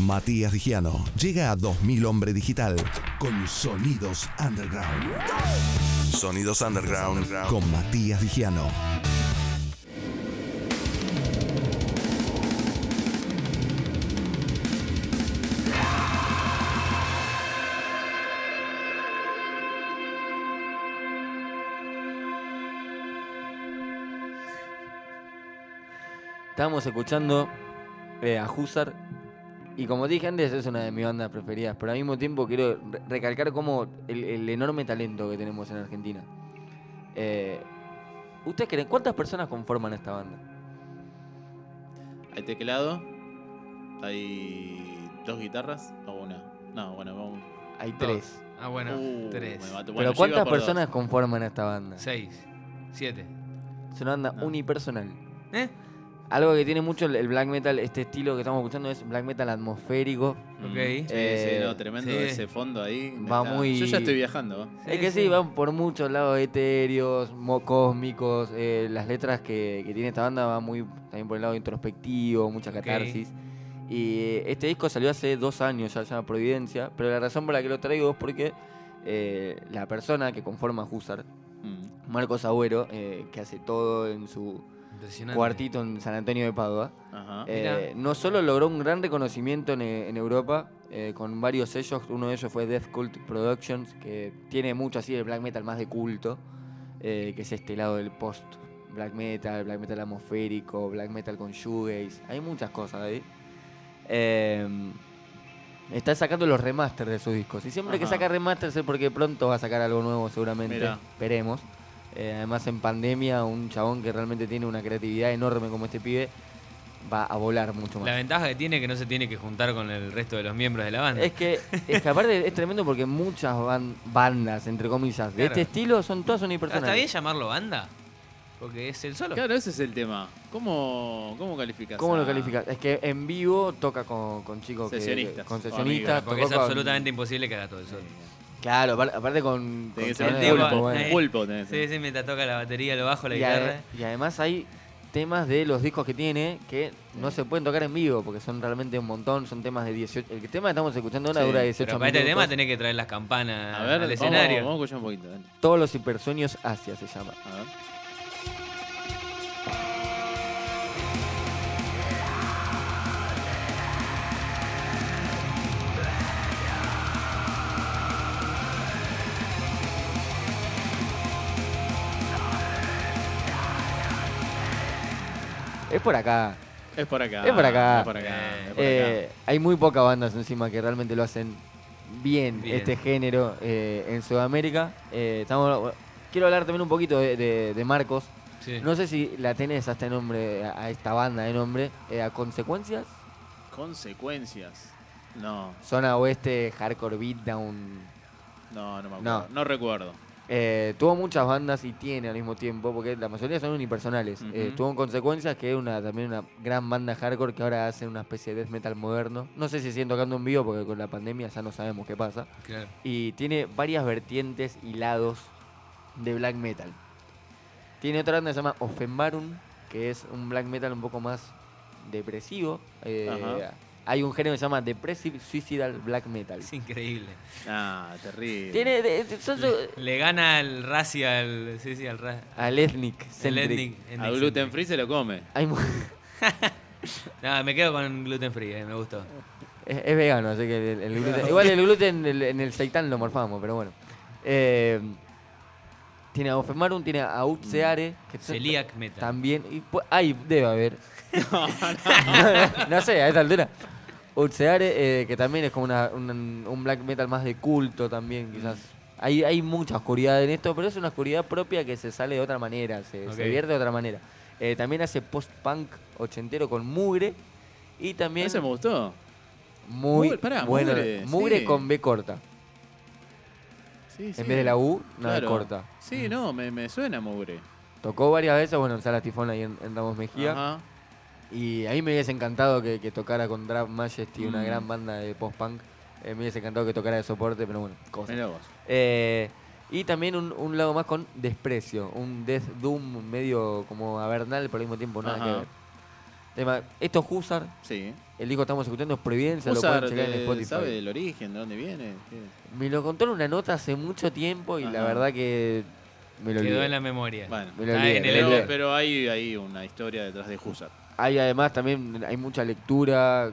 Matías Digiano llega a 2000 Hombre Digital con Sonidos Underground. Sonidos Underground con Matías Digiano. Estábamos escuchando eh, a Husar y como dije antes es una de mis bandas preferidas, pero al mismo tiempo quiero re- recalcar como el, el enorme talento que tenemos en Argentina. Eh, ¿Ustedes creen cuántas personas conforman esta banda? Hay teclado. Hay dos guitarras o una. No, bueno, vamos. Hay Dos. tres. Ah, bueno, Uh, tres. me mato. Bueno, pero ¿cuántas dos. personas conforman esta banda? Seis. Siete. Es una banda No. unipersonal. ¿Eh? Algo que tiene mucho el, black metal, este estilo que estamos escuchando es black metal atmosférico. Mm, Ok. Sí, Eh, sí, no, tremendo sí. ese fondo ahí. Va está- muy- Yo ya estoy viajando. es que sí, van por muchos lados etéreos, mo- cósmicos. eh, las letras que, que tiene esta banda van muy también por el lado introspectivo, mucha catarsis. Y eh, este disco salió hace dos años, ya se llama Providencia. Pero la razón por la que lo traigo es porque eh, la persona que conforma Husar, Mm, Marcos Agüero, eh, que hace todo en su. Cuartito en San Antonio de Padua. Ajá. Eh, no solo logró un gran reconocimiento en, eh, en Europa eh, con varios sellos, uno de ellos fue Death Cult Productions, que tiene mucho así el black metal más de culto, eh, que es este lado del post black metal, black metal atmosférico, black metal con shoegaze, hay muchas cosas ahí. Eh, está sacando los remasters de sus discos y siempre que saca remasters es porque pronto va a sacar algo nuevo seguramente, Mirá. esperemos. Eh, además en pandemia un chabón que realmente tiene una creatividad enorme como este pibe va a volar mucho más. La ventaja que tiene es que no se tiene que juntar con el resto de los miembros de la banda. Es que, es que aparte es tremendo porque muchas ban- bandas, entre comillas, de Claro. este estilo son todas unipersonales. ¿Está bien llamarlo banda? Porque es el solo. Claro, ese es el tema. ¿Cómo, cómo calificas? ¿Cómo lo calificas? Es que en vivo toca con, con chicos que... Sesionistas, Con o sesionistas. amigos. Porque es con- absolutamente imposible que haga todo el solo. Claro, apar- aparte con... Tipo- pulpo. bueno. eh, pulpo tenés. Sí, sí, mientras toca la batería, lo bajo, la Y, guitarra. ade- y además hay temas de los discos que tiene que no se pueden tocar en vivo porque son realmente un montón, son temas de 18... El tema que estamos escuchando ahora Sí, dura 18 Pero para este tema tenés que traer las campanas A ver, al vamos, escenario. vamos a escuchar un poquito. dale. Todos los hipersueños Asia se llama. A ver. Es por acá. Es por acá. Es por acá. Es por acá. Eh, es por Eh, hay muy pocas bandas encima que realmente lo hacen bien, Bien. este género eh, en Sudamérica. Eh, estamos, quiero hablar también un poquito de, de- de Marcos. Sí. No sé si la tenés a este nombre, a esta banda de nombre, eh, a consecuencias. acá. Consecuencias. No, Zona oeste, hardcore beatdown. no, no me No. acuerdo. No, recuerdo. Eh, tuvo muchas bandas y tiene al mismo tiempo, porque la mayoría son unipersonales. Eh, tuvo en consecuencias que es una, también una gran banda hardcore que ahora hace una especie de death metal moderno. No sé si siguen tocando en vivo porque con la pandemia ya no sabemos qué pasa. Claro. y tiene varias vertientes y lados de black metal. Tiene otra banda que se llama Offenbarun, que es un black metal un poco más depresivo. Eh. Hay un género que se llama Depressive Suicidal Black Metal. Es increíble. Ah, terrible. Tiene de- de- son- son- Le gana al racial. Sí, sí, al ra al ethnic el ethnic- ethnic A gluten centric. free se lo come. Hay mu- No, me quedo con gluten free, eh, me gustó. es, es vegano, así que el, el gluten. Igual el gluten en el, en el seitán lo morfamos, pero bueno. Eh, tiene a Offenbarun, tiene a Utseare, que son- Celiac metal. También. Y, pu- ay, debe haber. No, sé, a esta altura. Utseare, eh, que también es como una- un, un black metal más de culto también, quizás. Hay, hay mucha oscuridad en esto, pero es una oscuridad propia que se sale de otra manera, se, se vierte de otra manera. Eh, también hace post-punk ochentero con Mugre y también Ese me gustó. muy Mugre, pará, bueno. Mugre, Mugre sí. con B corta. Sí, sí. En vez de la U, una B corta. Sí, no, me, me suena mugre. Tocó varias veces, bueno, en Sala Tifón ahí en, en Ramos Mejía. Ajá. Y a mí me hubiese encantado que, que tocara con Draft Majesty, una Mm. gran banda de post-punk. Eh, me hubiese encantado que tocara de soporte, pero bueno, cosas. Vos. Eh, y también un, un lado más con desprecio, un Death Doom medio como avernal, pero al mismo tiempo nada Ajá. que ver. Tema, esto es Husar, Sí. El disco que estamos escuchando es Providencia, lo Usar, pueden checar en eh, Spotify. ¿Sabe el origen? ¿De dónde viene? ¿Qué? Me lo contó en una nota hace mucho tiempo y la verdad que me lo Quedó olvidé. en la memoria. Bueno, Me lo en el lo pero, pero hay, hay una historia detrás de Husar. Hay además también, hay mucha lectura.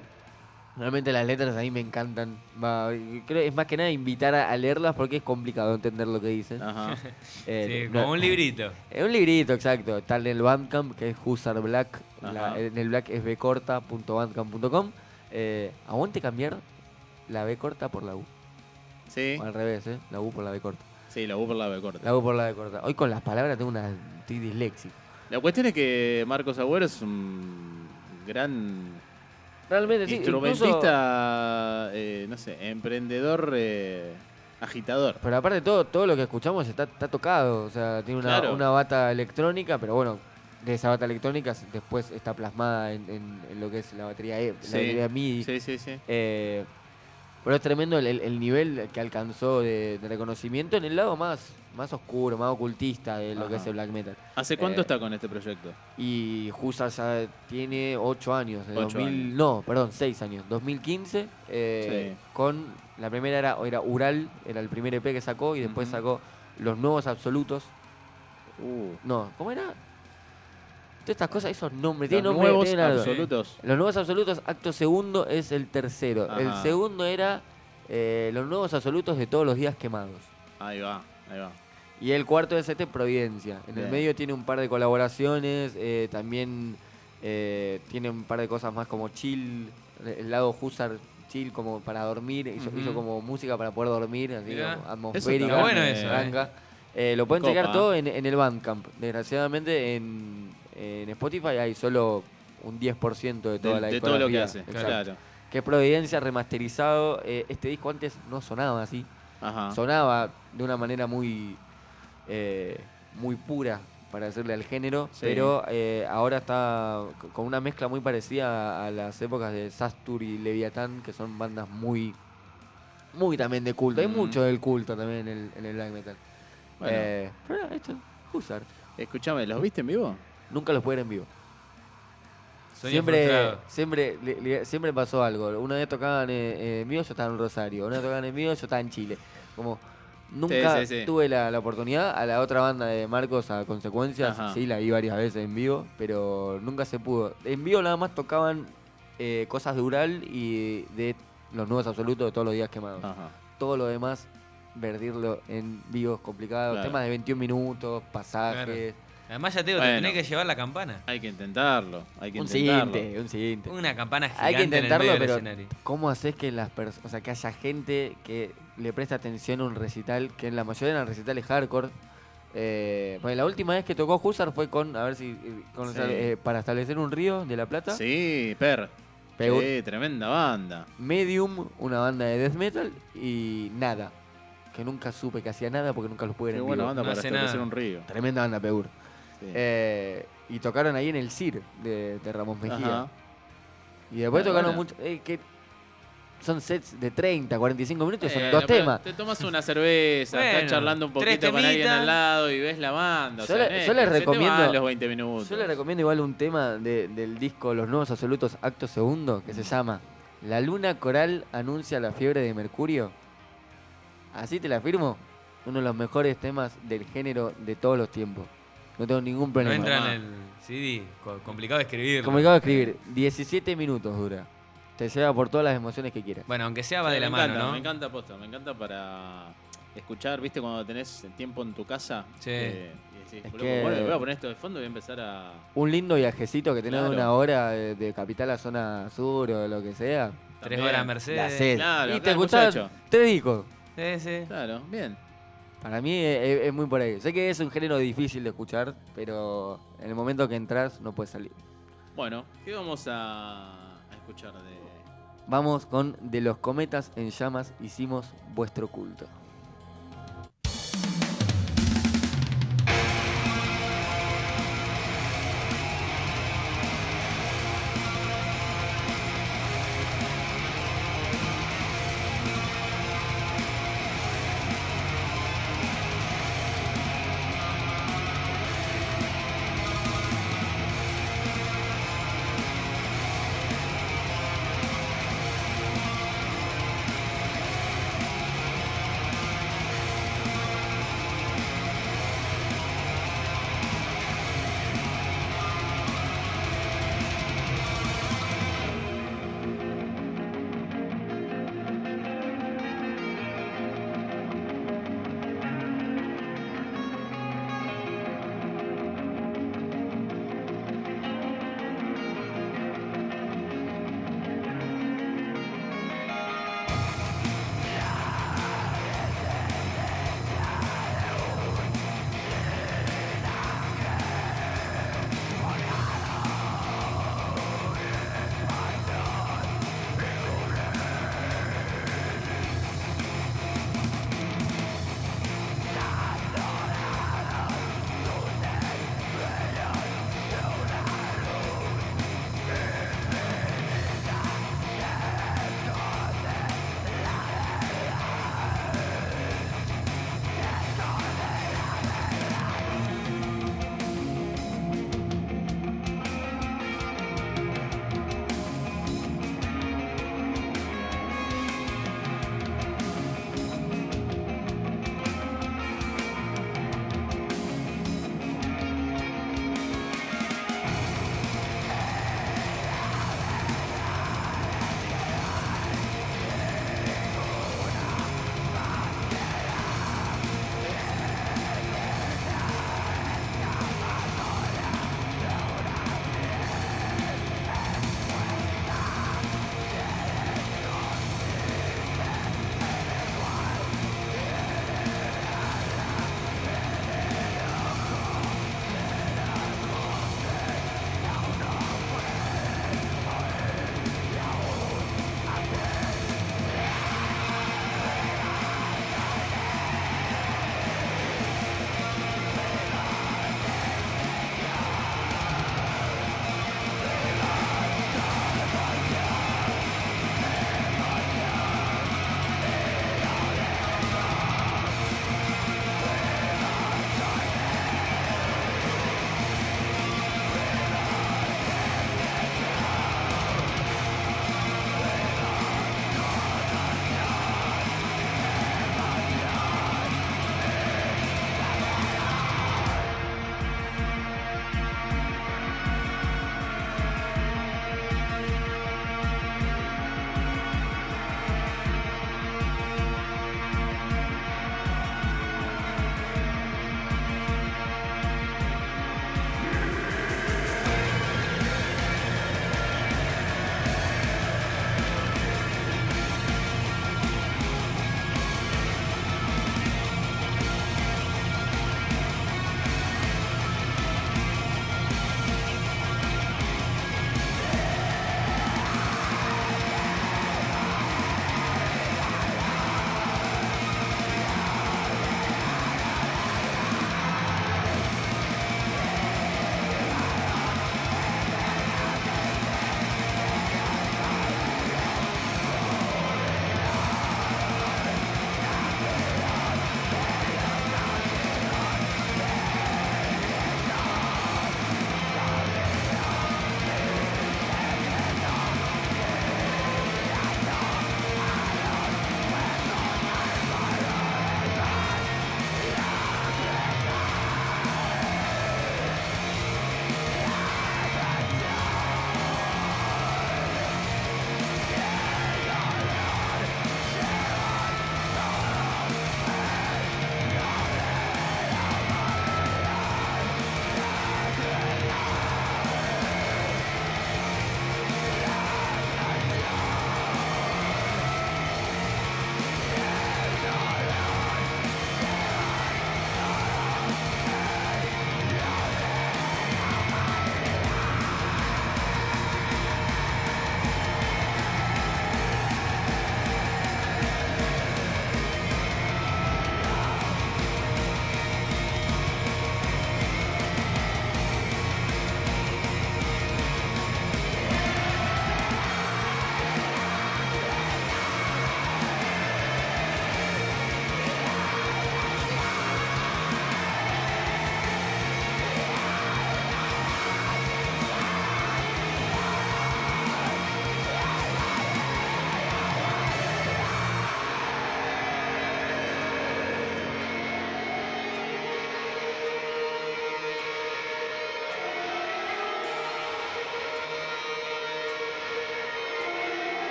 Realmente las letras a mí me encantan. Va, creo es más que nada invitar a, a leerlas porque es complicado entender lo que dicen. Ajá. Eh, Sí, no- como un librito. Es un librito, exacto. Está en el Bandcamp, que es Husar Black. La- en el Black es bcorta.bandcamp.com. Eh, aguante cambiar la B corta por la U. Sí, O al revés, ¿eh? La U por la B corta. sí, la U por la B corta. La U por la B corta. Hoy con las palabras tengo una. Estoy disléxico. La cuestión es que Marcos Agüero es un gran Realmente, sí. incluso- instrumentista, eh, no sé, emprendedor, eh, agitador. Pero aparte de todo, todo lo que escuchamos está, está tocado. O sea, tiene una, Claro. una bata electrónica, pero bueno, de esa bata electrónica después está plasmada en, en- en lo que es la batería, E, Sí, la batería MIDI. Sí, sí, sí. Eh, pero es tremendo el, el- el nivel que alcanzó de, de reconocimiento en el lado más, más oscuro, más ocultista de lo que es el black metal. ¿Hace cuánto Eh, está con este proyecto? Y Husar ya tiene 8 años, de Ocho 2000, años. no, perdón, 6 años, 2015, eh, Sí. con la primera era, era Ural, era el primer EP que sacó y después sacó Los Nuevos Absolutos. Uh, No, ¿cómo era? Todas estas cosas, esos nombres, los tiene nombre, nuevos algo. absolutos. Los Nuevos Absolutos, acto segundo, es el tercero. El segundo era eh, Los Nuevos Absolutos de todos los días quemados. Ahí va, ahí va. Y el cuarto es este Providencia. En el medio tiene un par de colaboraciones, eh, también eh, tiene un par de cosas más como chill, el lado Husar chill como para dormir, hizo, como música para poder dormir, así Mirá. como Eso atmosférica. está bueno eso, eh. Eh, lo pueden checar Copa. todo en, en el Bandcamp. Desgraciadamente en, en Spotify hay solo un 10% de toda De, la de todo lo que hace, Exacto. claro. Que es Providencia remasterizado. Eh, este disco antes no sonaba así Ajá. sonaba de una manera muy eh, muy pura para decirle al género, Sí. pero eh, ahora está con una mezcla muy parecida a, a las épocas de Sastur y Leviatán, que son bandas muy muy también de culto. Hay Mm. mucho del culto también en el, en el black metal. Bueno. Pero esto, Husar. Escúchame, ¿los viste en vivo? Nunca los pude ver en vivo. Siempre, frustrado. siempre, le- le- siempre pasó algo. Una vez tocaban eh, eh, en vivo, yo estaba en Rosario. Una vez tocaban en vivo, yo estaba en Chile. Como nunca sí, sí. tuve la, la oportunidad. A la otra banda de Marcos, a Consecuencias, Ajá. sí, la vi varias veces en vivo, pero nunca se pudo. En vivo nada más tocaban eh, cosas de Ural y de los nuevos absolutos de todos los días quemados. Ajá. Todo lo demás, verdirlo en vivo es complicado. Claro. Temas de 21 minutos, pasajes. Además, ya te digo, Bueno. te tenés que llevar la campana. Hay que intentarlo, hay que Un intentarlo. siguiente, un siguiente. Una campana gigante Hay que intentarlo, en el medio pero del escenario. ¿cómo haces que las personas, o sea, que haya gente que le preste atención a un recital, que en la mayoría eran recitales hardcore? Eh, bueno, la última vez que tocó Husar fue con, a ver si, eh, con- Sí. eh, para establecer un río de La Plata. Sí, Per. Pegó- Sí, tremenda banda. Medium, una banda de death metal y nada. Que nunca supe que hacía nada porque nunca los pude ver Qué en buena vivo. banda No para establecer nada. un río. Tremenda banda, Peur. Sí. Eh, y tocaron ahí en el CIR de, de Ramos Mejía. Ajá. Y después Bueno, tocaron bueno. mucho. eh, que son sets de 30, 45 minutos, son Bueno, dos pero temas. Te tomas una cerveza, Bueno, estás charlando un tres poquito con alguien temitas. al lado y ves la banda. o Yo sea, le- no es yo les que se te recomiendo- van los 20 minutos. Yo le recomiendo igual un tema de- del disco Los Nuevos Absolutos Acto Segundo que se llama La Luna Coral anuncia la fiebre de Mercurio. Así te la firmo. Uno de los mejores temas del género de todos los tiempos. No tengo ningún No problema. entra en el CD. co- complicado de escribir. Complicado de escribir. 17 minutos dura. Te lleva por todas las emociones que quieras. Bueno, aunque sea Sí, va de la mano, encanta, ¿no? Me encanta posta, me encanta para escuchar, viste, cuando tenés tiempo en tu casa. Sí. eh, y decís, Es "Loco, que- bueno, voy a poner esto de fondo y voy a empezar a. Un lindo viajecito que tenés Claro. una hora de, de capital a zona sur o lo que sea. Tres horas Mercedes. claro, y te claro, escuchás muchacho. tres discos. Sí, sí. Claro, bien. Para mí es, es- muy por ahí. Sé que es un género difícil de escuchar, pero en el momento que entras no puedes salir. Bueno, ¿qué vamos a, a escuchar de. Vamos con De los cometas en llamas hicimos vuestro culto.